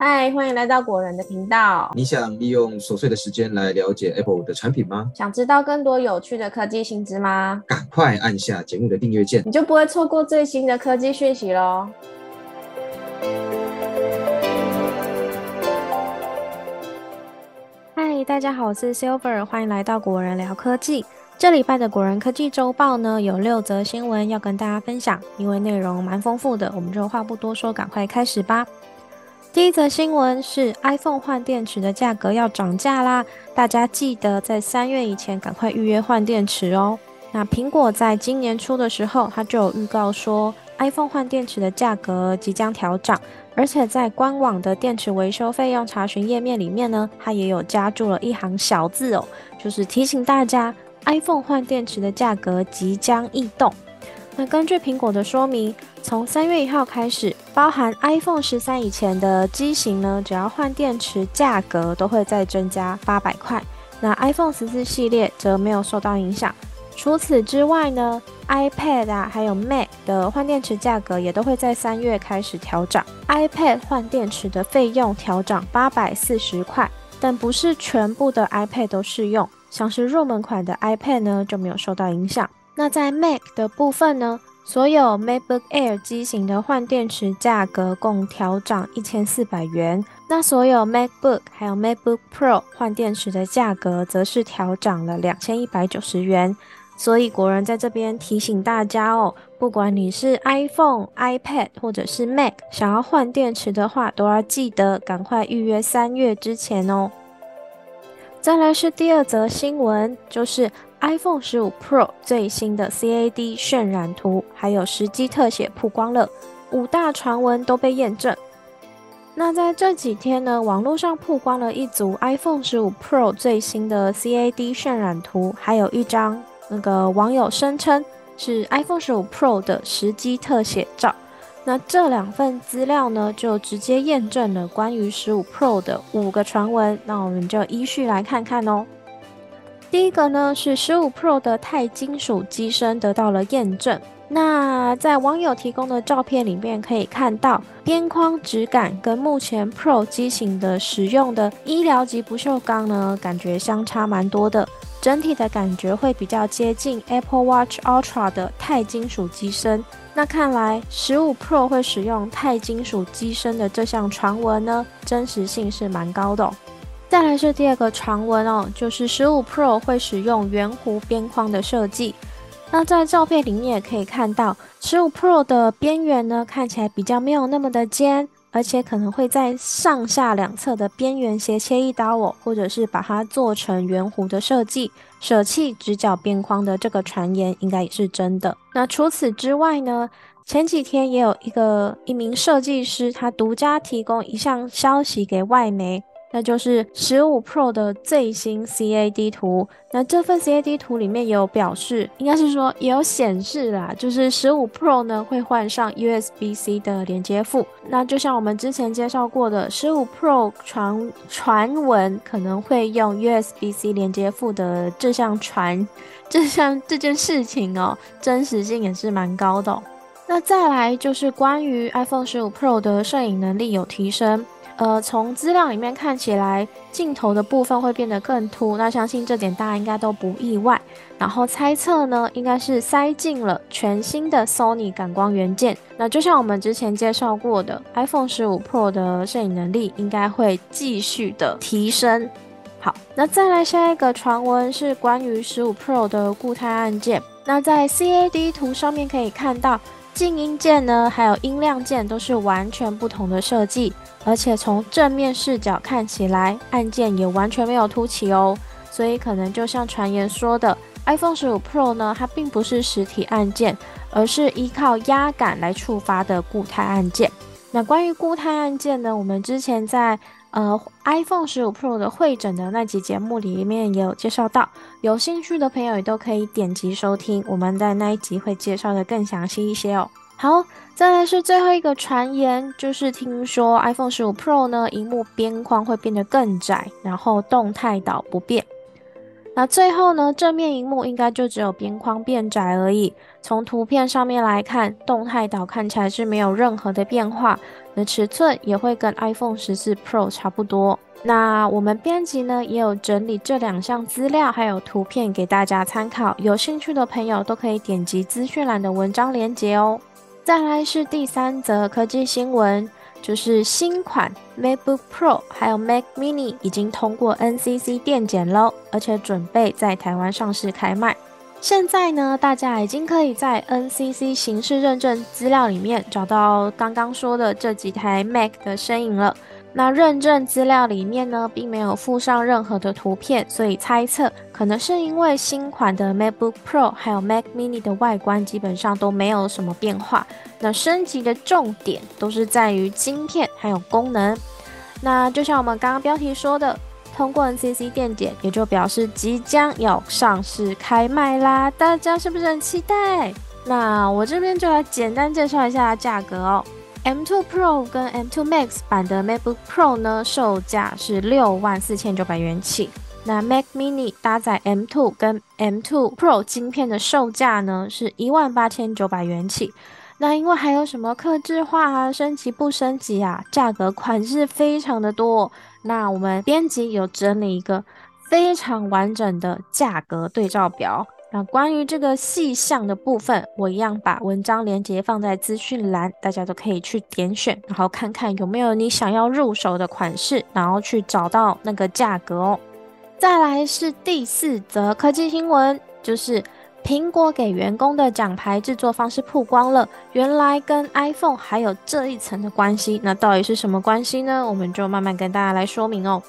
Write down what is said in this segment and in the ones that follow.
嗨，欢迎来到果仁的频道。你想利用琐碎的时间来了解 Apple 的产品吗？想知道更多有趣的科技新知吗？赶快按下节目的订阅键，你就不会错过最新的科技讯息喽。嗨，大家好，我是 Silver，欢迎来到果仁聊科技。这礼拜的果仁科技周报呢，有六则新闻要跟大家分享，因为内容蛮丰富的，我们就话不多说，赶快开始吧。第一则新闻是 iPhone 换电池的价格要涨价啦！大家记得在三月以前赶快预约换电池哦。那苹果在今年初的时候，它就有预告说 iPhone 换电池的价格即将调涨，而且在官网的电池维修费用查询页面里面呢，它也有加注了一行小字哦，就是提醒大家 iPhone 换电池的价格即将异动。那根据苹果的说明，从三月一号开始，包含 iPhone 十三以前的机型呢，只要换电池，价格都会再增加八百块。那 iPhone 十四系列则没有受到影响。除此之外呢，iPad 啊，还有 Mac 的换电池价格也都会在三月开始调涨。iPad 换电池的费用调涨八百四十块，但不是全部的 iPad 都适用，像是入门款的 iPad 呢就没有受到影响。那在 Mac 的部分呢，所有 MacBook Air 机型的换电池价格共调涨一千四百元。那所有 MacBook 还有 MacBook Pro 换电池的价格则是调涨了两千一百九十元。所以国人在这边提醒大家哦，不管你是 iPhone、iPad 或者是 Mac，想要换电池的话，都要记得赶快预约三月之前哦。再来是第二则新闻，就是。iPhone 十五 Pro 最新的 CAD 渲染图还有实机特写曝光了，五大传闻都被验证。那在这几天呢，网络上曝光了一组 iPhone 十五 Pro 最新的 CAD 渲染图，还有一张那个网友声称是 iPhone 十五 Pro 的实机特写照。那这两份资料呢，就直接验证了关于十五 Pro 的五个传闻。那我们就依序来看看哦。第一个呢是十五 Pro 的钛金属机身得到了验证。那在网友提供的照片里面可以看到，边框质感跟目前 Pro 机型的使用的医疗级不锈钢呢，感觉相差蛮多的。整体的感觉会比较接近 Apple Watch Ultra 的钛金属机身。那看来十五 Pro 会使用钛金属机身的这项传闻呢，真实性是蛮高的。再来是第二个传闻哦，就是十五 Pro 会使用圆弧边框的设计。那在照片里面也可以看到，十五 Pro 的边缘呢看起来比较没有那么的尖，而且可能会在上下两侧的边缘斜切一刀哦，或者是把它做成圆弧的设计，舍弃直角边框的这个传言应该也是真的。那除此之外呢，前几天也有一个一名设计师，他独家提供一项消息给外媒。那就是十五 Pro 的最新 CAD 图。那这份 CAD 图里面也有表示，应该是说也有显示啦，就是十五 Pro 呢会换上 USB-C 的连接副。那就像我们之前介绍过的，十五 Pro 传传闻可能会用 USB-C 连接副的这项传这项这件事情哦，真实性也是蛮高的。那再来就是关于 iPhone 十五 Pro 的摄影能力有提升。呃，从资料里面看起来，镜头的部分会变得更凸，那相信这点大家应该都不意外。然后猜测呢，应该是塞进了全新的 Sony 感光元件。那就像我们之前介绍过的，iPhone 十五 Pro 的摄影能力应该会继续的提升。好，那再来下一个传闻是关于十五 Pro 的固态按键。那在 CAD 图上面可以看到。静音键呢，还有音量键都是完全不同的设计，而且从正面视角看起来，按键也完全没有凸起哦。所以可能就像传言说的，iPhone 十五 Pro 呢，它并不是实体按键，而是依靠压感来触发的固态按键。那关于固态按键呢，我们之前在呃，iPhone 十五 Pro 的会诊的那集节目里面也有介绍到，有兴趣的朋友也都可以点击收听，我们在那一集会介绍的更详细一些哦。好，再来是最后一个传言，就是听说 iPhone 十五 Pro 呢，荧幕边框会变得更窄，然后动态岛不变。那最后呢，正面荧幕应该就只有边框变窄而已。从图片上面来看，动态岛看起来是没有任何的变化，那尺寸也会跟 iPhone 十四 Pro 差不多。那我们编辑呢也有整理这两项资料，还有图片给大家参考。有兴趣的朋友都可以点击资讯栏的文章链接哦。再来是第三则科技新闻。就是新款 MacBook Pro 还有 Mac Mini 已经通过 NCC 电检喽，而且准备在台湾上市开卖。现在呢，大家已经可以在 NCC 形式认证资料里面找到刚刚说的这几台 Mac 的身影了。那认证资料里面呢，并没有附上任何的图片，所以猜测可能是因为新款的 MacBook Pro 还有 Mac Mini 的外观基本上都没有什么变化。那升级的重点都是在于晶片还有功能。那就像我们刚刚标题说的，通过 NCC 电检，也就表示即将要上市开卖啦，大家是不是很期待？那我这边就来简单介绍一下价格哦。M2 Pro 跟 M2 Max 版的 MacBook Pro 呢，售价是六万四千九百元起。那 Mac Mini 搭载 M2 跟 M2 Pro 晶片的售价呢，是一万八千九百元起。那因为还有什么克制化啊、升级不升级啊，价格款式非常的多。那我们编辑有整理一个非常完整的价格对照表。那关于这个细项的部分，我一样把文章连接放在资讯栏，大家都可以去点选，然后看看有没有你想要入手的款式，然后去找到那个价格哦。再来是第四则科技新闻，就是苹果给员工的奖牌制作方式曝光了，原来跟 iPhone 还有这一层的关系，那到底是什么关系呢？我们就慢慢跟大家来说明哦。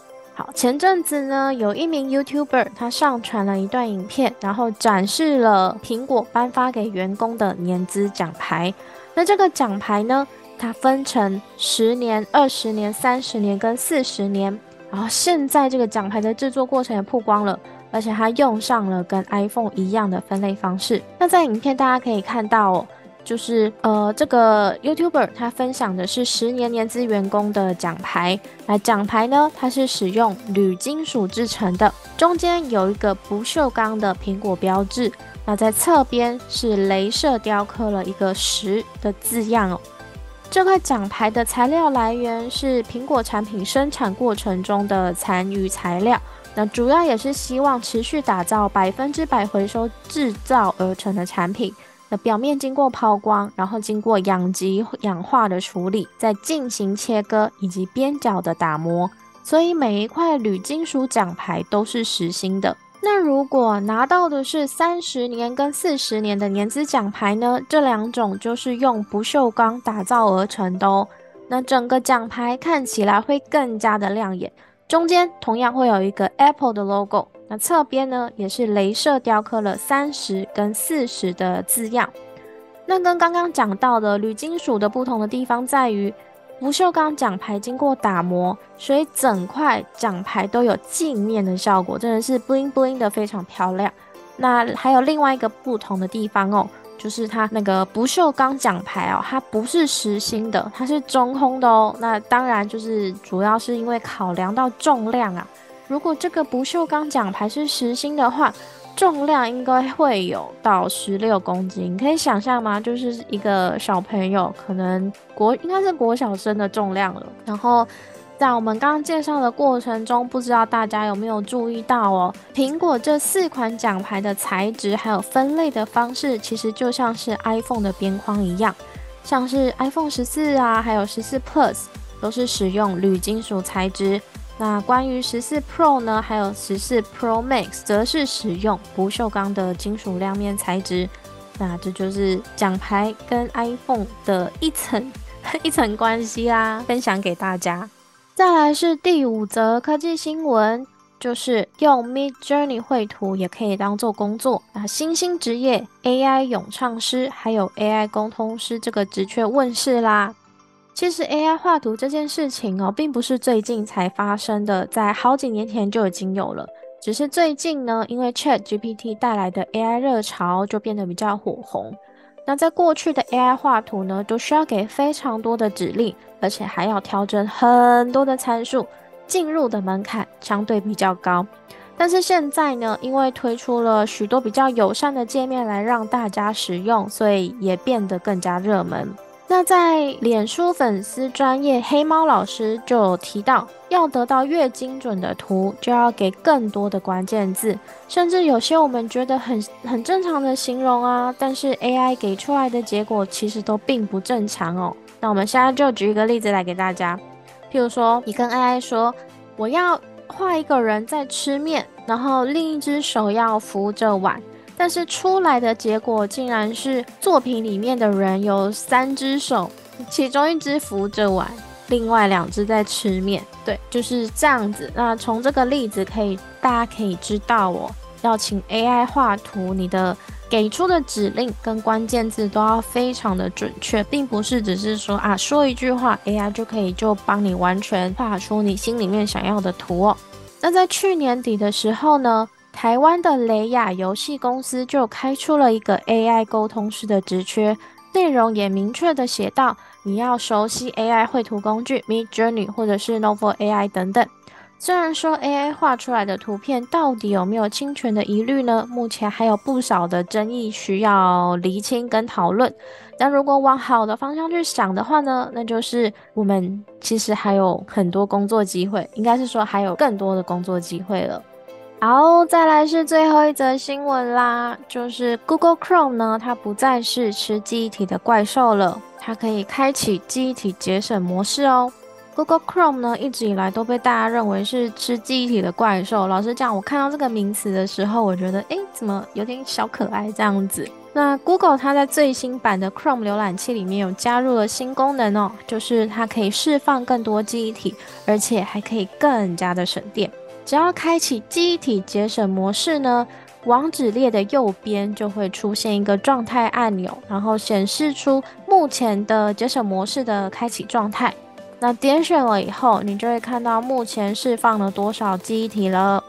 前阵子呢，有一名 YouTuber 他上传了一段影片，然后展示了苹果颁发给员工的年资奖牌。那这个奖牌呢，它分成十年、二十年、三十年跟四十年。然后现在这个奖牌的制作过程也曝光了，而且它用上了跟 iPhone 一样的分类方式。那在影片大家可以看到哦。就是呃，这个 YouTuber 他分享的是十年年资员工的奖牌。那奖牌呢，它是使用铝金属制成的，中间有一个不锈钢的苹果标志。那在侧边是镭射雕刻了一个十的字样哦。这块奖牌的材料来源是苹果产品生产过程中的残余材料。那主要也是希望持续打造百分之百回收制造而成的产品。那表面经过抛光，然后经过氧极氧化的处理，再进行切割以及边角的打磨，所以每一块铝金属奖牌都是实心的。那如果拿到的是三十年跟四十年的年资奖牌呢？这两种就是用不锈钢打造而成的哦。那整个奖牌看起来会更加的亮眼，中间同样会有一个 Apple 的 logo。那侧边呢，也是镭射雕刻了三十跟四十的字样。那跟刚刚讲到的铝金属的不同的地方在于，不锈钢奖牌经过打磨，所以整块奖牌都有镜面的效果，真的是 bling bling 的非常漂亮。那还有另外一个不同的地方哦，就是它那个不锈钢奖牌哦，它不是实心的，它是中空的哦。那当然就是主要是因为考量到重量啊。如果这个不锈钢奖牌是实心的话，重量应该会有到十六公斤，可以想象吗？就是一个小朋友，可能国应该是国小生的重量了。然后在我们刚刚介绍的过程中，不知道大家有没有注意到哦？苹果这四款奖牌的材质还有分类的方式，其实就像是 iPhone 的边框一样，像是 iPhone 十四啊，还有十四 Plus 都是使用铝金属材质。那关于十四 Pro 呢，还有十四 Pro Max，则是使用不锈钢的金属亮面材质。那这就是奖牌跟 iPhone 的一层 一层关系啦，分享给大家。再来是第五则科技新闻，就是用 Mid Journey 绘图也可以当做工作。那新兴职业 AI 咏唱师还有 AI 沟通师这个职缺问世啦。其实 AI 画图这件事情哦，并不是最近才发生的，在好几年前就已经有了。只是最近呢，因为 Chat GPT 带来的 AI 热潮，就变得比较火红。那在过去的 AI 画图呢，都需要给非常多的指令，而且还要调整很多的参数，进入的门槛相对比较高。但是现在呢，因为推出了许多比较友善的界面来让大家使用，所以也变得更加热门。那在脸书粉丝专业黑猫老师就有提到，要得到越精准的图，就要给更多的关键字，甚至有些我们觉得很很正常的形容啊，但是 AI 给出来的结果其实都并不正常哦。那我们现在就举一个例子来给大家，譬如说，你跟 AI 说，我要。画一个人在吃面，然后另一只手要扶着碗，但是出来的结果竟然是作品里面的人有三只手，其中一只扶着碗，另外两只在吃面。对，就是这样子。那从这个例子可以，大家可以知道，哦要请 AI 画图，你的。给出的指令跟关键字都要非常的准确，并不是只是说啊说一句话，AI 就可以就帮你完全画出你心里面想要的图哦。那在去年底的时候呢，台湾的雷亚游戏公司就开出了一个 AI 沟通师的职缺，内容也明确的写到，你要熟悉 AI 绘图工具 Mid Journey 或者是 Novel AI 等等。虽然说 AI 画出来的图片到底有没有侵权的疑虑呢？目前还有不少的争议需要厘清跟讨论。但如果往好的方向去想的话呢，那就是我们其实还有很多工作机会，应该是说还有更多的工作机会了。好，再来是最后一则新闻啦，就是 Google Chrome 呢，它不再是吃记忆体的怪兽了，它可以开启记忆体节省模式哦。Google Chrome 呢，一直以来都被大家认为是吃记忆体的怪兽。老实讲，我看到这个名词的时候，我觉得，哎，怎么有点小可爱这样子？那 Google 它在最新版的 Chrome 浏览器里面有加入了新功能哦，就是它可以释放更多记忆体，而且还可以更加的省电。只要开启记忆体节省模式呢，网址列的右边就会出现一个状态按钮，然后显示出目前的节省模式的开启状态。那点选了以后，你就会看到目前释放了多少记忆体了。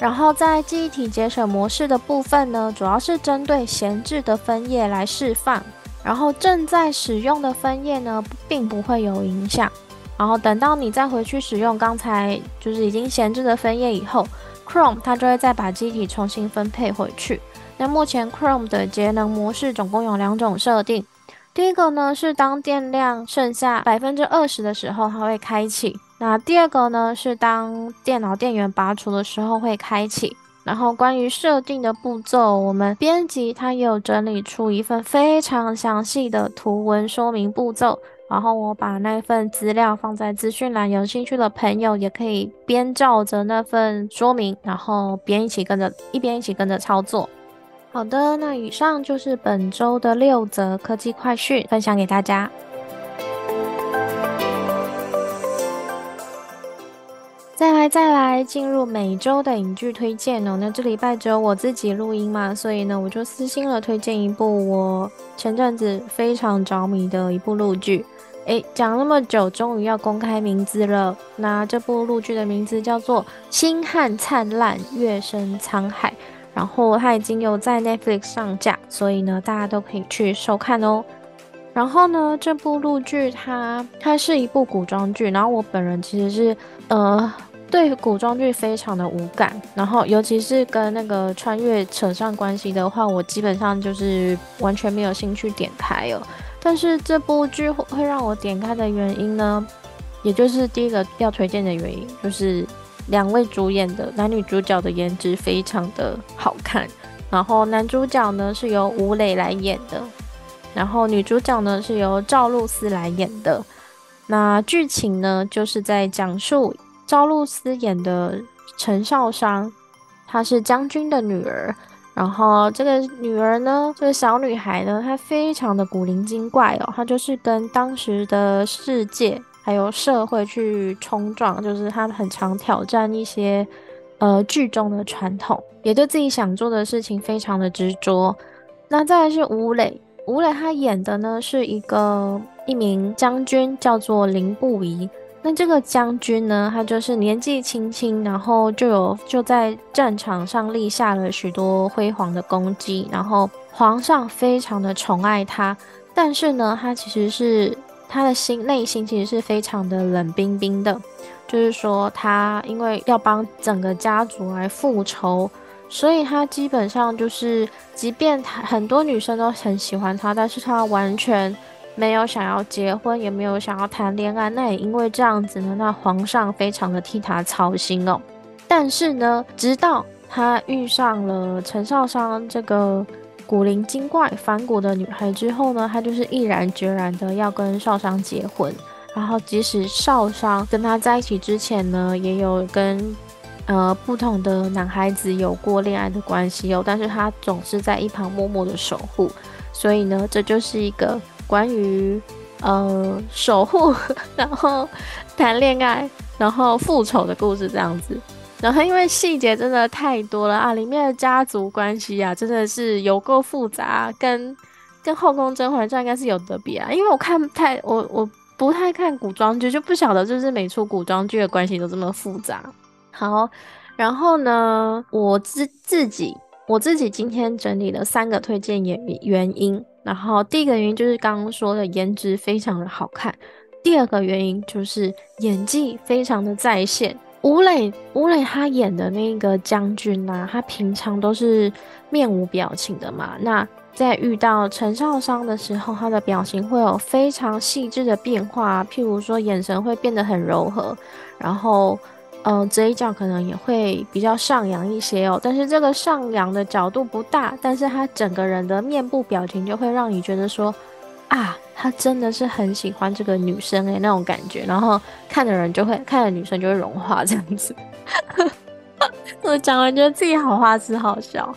然后在记忆体节省模式的部分呢，主要是针对闲置的分页来释放，然后正在使用的分页呢，并不会有影响。然后等到你再回去使用刚才就是已经闲置的分页以后，Chrome 它就会再把机体重新分配回去。那目前 Chrome 的节能模式总共有两种设定。第一个呢是当电量剩下百分之二十的时候，它会开启。那第二个呢是当电脑电源拔除的时候会开启。然后关于设定的步骤，我们编辑它也有整理出一份非常详细的图文说明步骤。然后我把那份资料放在资讯栏，有兴趣的朋友也可以边照着那份说明，然后边一起跟着一边一起跟着操作。好的，那以上就是本周的六则科技快讯，分享给大家。再来，再来进入每周的影剧推荐哦。那这礼拜只有我自己录音嘛，所以呢，我就私心了推荐一部我前阵子非常着迷的一部录剧。诶，讲那么久，终于要公开名字了。那这部录剧的名字叫做《星汉灿烂，月升沧海》。然后它已经有在 Netflix 上架，所以呢，大家都可以去收看哦。然后呢，这部录剧它它是一部古装剧，然后我本人其实是呃对古装剧非常的无感，然后尤其是跟那个穿越扯上关系的话，我基本上就是完全没有兴趣点开哦。但是这部剧会让我点开的原因呢，也就是第一个要推荐的原因，就是。两位主演的男女主角的颜值非常的好看，然后男主角呢是由吴磊来演的，然后女主角呢是由赵露思来演的。那剧情呢就是在讲述赵露思演的陈少商，她是将军的女儿，然后这个女儿呢，这个小女孩呢，她非常的古灵精怪哦，她就是跟当时的世界。还有社会去冲撞，就是她很常挑战一些呃剧中的传统，也对自己想做的事情非常的执着。那再来是吴磊，吴磊他演的呢是一个一名将军，叫做林不疑。那这个将军呢，他就是年纪轻轻，然后就有就在战场上立下了许多辉煌的功绩，然后皇上非常的宠爱他，但是呢，他其实是。他的心内心其实是非常的冷冰冰的，就是说他因为要帮整个家族来复仇，所以他基本上就是，即便他很多女生都很喜欢他，但是他完全没有想要结婚，也没有想要谈恋爱。那也因为这样子呢，那皇上非常的替他操心哦。但是呢，直到他遇上了陈少商这个古灵精怪、反骨的女孩之后呢，他就是毅然决然的要跟少商结婚。然后，即使少商跟他在一起之前呢，也有跟呃不同的男孩子有过恋爱的关系哦，但是他总是在一旁默默的守护。所以呢，这就是一个关于呃守护，然后谈恋爱，然后复仇的故事这样子。然后因为细节真的太多了啊，里面的家族关系啊，真的是有够复杂，跟跟《后宫甄嬛传》应该是有得比啊。因为我看太我我。不太看古装剧，就不晓得就是每出古装剧的关系都这么复杂。好，然后呢，我自自己我自己今天整理了三个推荐原原因。然后第一个原因就是刚刚说的颜值非常的好看，第二个原因就是演技非常的在线。吴磊吴磊他演的那个将军呐，他平常都是面无表情的嘛，那。在遇到陈少商的时候，他的表情会有非常细致的变化，譬如说眼神会变得很柔和，然后，呃，嘴角可能也会比较上扬一些哦。但是这个上扬的角度不大，但是他整个人的面部表情就会让你觉得说，啊，他真的是很喜欢这个女生诶，那种感觉。然后看的人就会看的女生就会融化这样子。我讲完觉得自己好花痴好笑，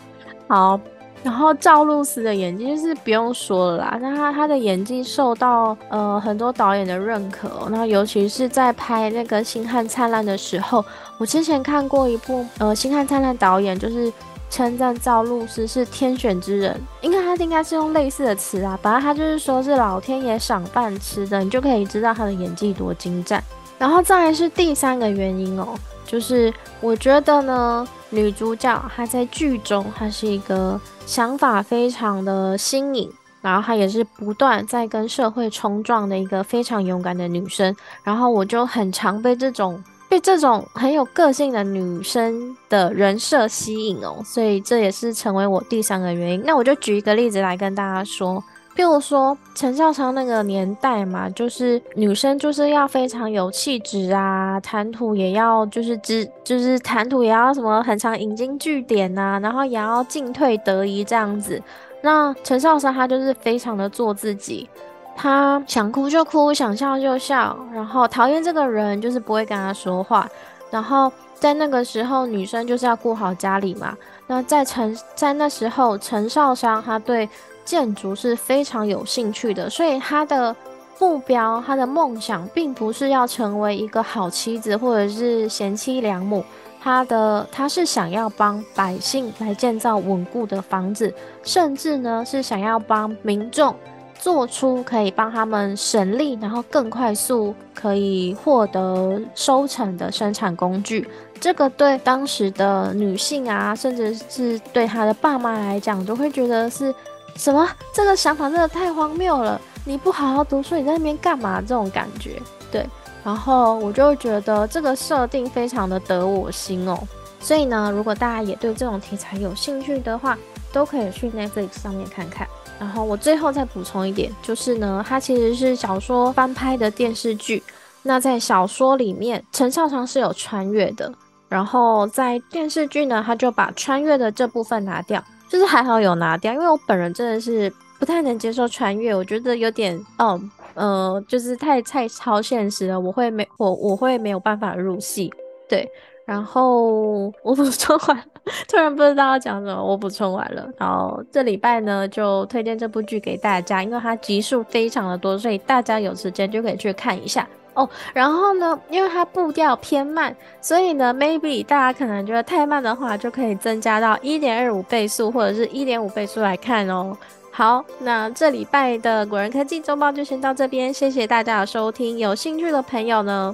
好。然后赵露思的演技就是不用说了啦，那她她的演技受到呃很多导演的认可，那尤其是在拍那个《星汉灿烂》的时候，我之前看过一部呃《星汉灿烂》，导演就是称赞赵露思是天选之人，应该他应该是用类似的词啊，反正他就是说是老天爷赏饭吃的，你就可以知道他的演技多精湛。然后再来是第三个原因哦，就是我觉得呢。女主角她在剧中，她是一个想法非常的新颖，然后她也是不断在跟社会冲撞的一个非常勇敢的女生。然后我就很常被这种被这种很有个性的女生的人设吸引哦，所以这也是成为我第三个原因。那我就举一个例子来跟大家说。譬如说陈少昌那个年代嘛，就是女生就是要非常有气质啊，谈吐也要就是只就是谈吐也要什么很长引经据典呐，然后也要进退得宜这样子。那陈少商他就是非常的做自己，他想哭就哭，想笑就笑，然后讨厌这个人就是不会跟他说话。然后在那个时候，女生就是要顾好家里嘛。那在陈在那时候，陈少商他对。建筑是非常有兴趣的，所以他的目标、他的梦想，并不是要成为一个好妻子或者是贤妻良母，他的他是想要帮百姓来建造稳固的房子，甚至呢是想要帮民众做出可以帮他们省力，然后更快速可以获得收成的生产工具。这个对当时的女性啊，甚至是对他的爸妈来讲，都会觉得是。什么？这个想法真的太荒谬了！你不好好读书，你在那边干嘛？这种感觉，对。然后我就觉得这个设定非常的得我心哦。所以呢，如果大家也对这种题材有兴趣的话，都可以去 Netflix 上面看看。然后我最后再补充一点，就是呢，它其实是小说翻拍的电视剧。那在小说里面，陈少常是有穿越的，然后在电视剧呢，他就把穿越的这部分拿掉。就是还好有拿掉，因为我本人真的是不太能接受穿越，我觉得有点，哦，呃，就是太太超现实了，我会没我我会没有办法入戏，对，然后我补充完，突然不知道要讲什么，我补充完了，然后这礼拜呢就推荐这部剧给大家，因为它集数非常的多，所以大家有时间就可以去看一下。哦，然后呢，因为它步调偏慢，所以呢，maybe 大家可能觉得太慢的话，就可以增加到一点二五倍速或者是一点五倍速来看哦。好，那这礼拜的果仁科技周报就先到这边，谢谢大家的收听。有兴趣的朋友呢，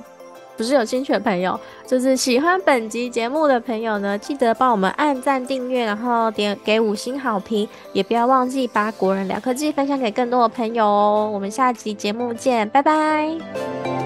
不是有兴趣的朋友，就是喜欢本集节目的朋友呢，记得帮我们按赞、订阅，然后点给五星好评，也不要忘记把果仁聊科技分享给更多的朋友哦。我们下集节目见，拜拜。